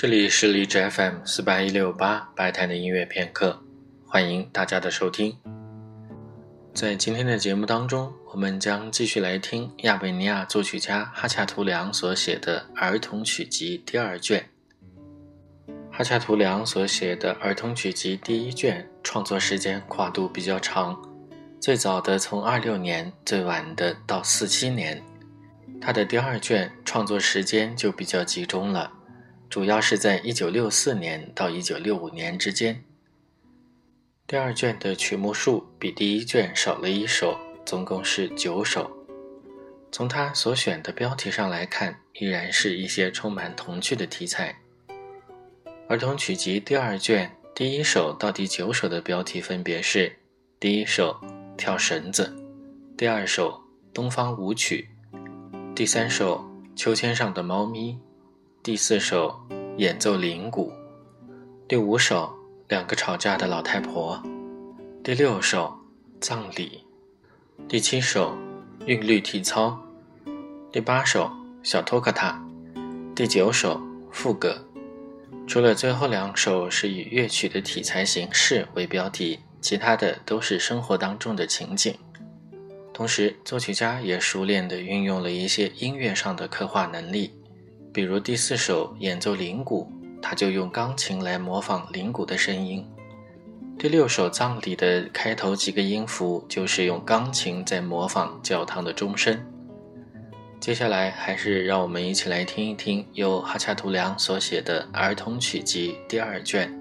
这里是荔枝 FM 四八一六八白谈的音乐片刻，欢迎大家的收听。在今天的节目当中，我们将继续来听亚美尼亚作曲家哈恰图良所写的儿童曲集第二卷。哈恰图良所写的儿童曲集第一卷创作时间跨度比较长，最早的从二六年，最晚的到四七年。他的第二卷创作时间就比较集中了。主要是在一九六四年到一九六五年之间。第二卷的曲目数比第一卷少了一首，总共是九首。从他所选的标题上来看，依然是一些充满童趣的题材。儿童曲集第二卷第一首到第九首的标题分别是：第一首跳绳子，第二首东方舞曲，第三首秋千上的猫咪。第四首演奏铃鼓，第五首两个吵架的老太婆，第六首葬礼，第七首韵律体操，第八首小托克塔，第九首副歌。除了最后两首是以乐曲的题材形式为标题，其他的都是生活当中的情景。同时，作曲家也熟练地运用了一些音乐上的刻画能力。比如第四首演奏铃鼓，他就用钢琴来模仿铃鼓的声音；第六首葬礼的开头几个音符，就是用钢琴在模仿教堂的钟声。接下来，还是让我们一起来听一听由哈恰图良所写的儿童曲集第二卷。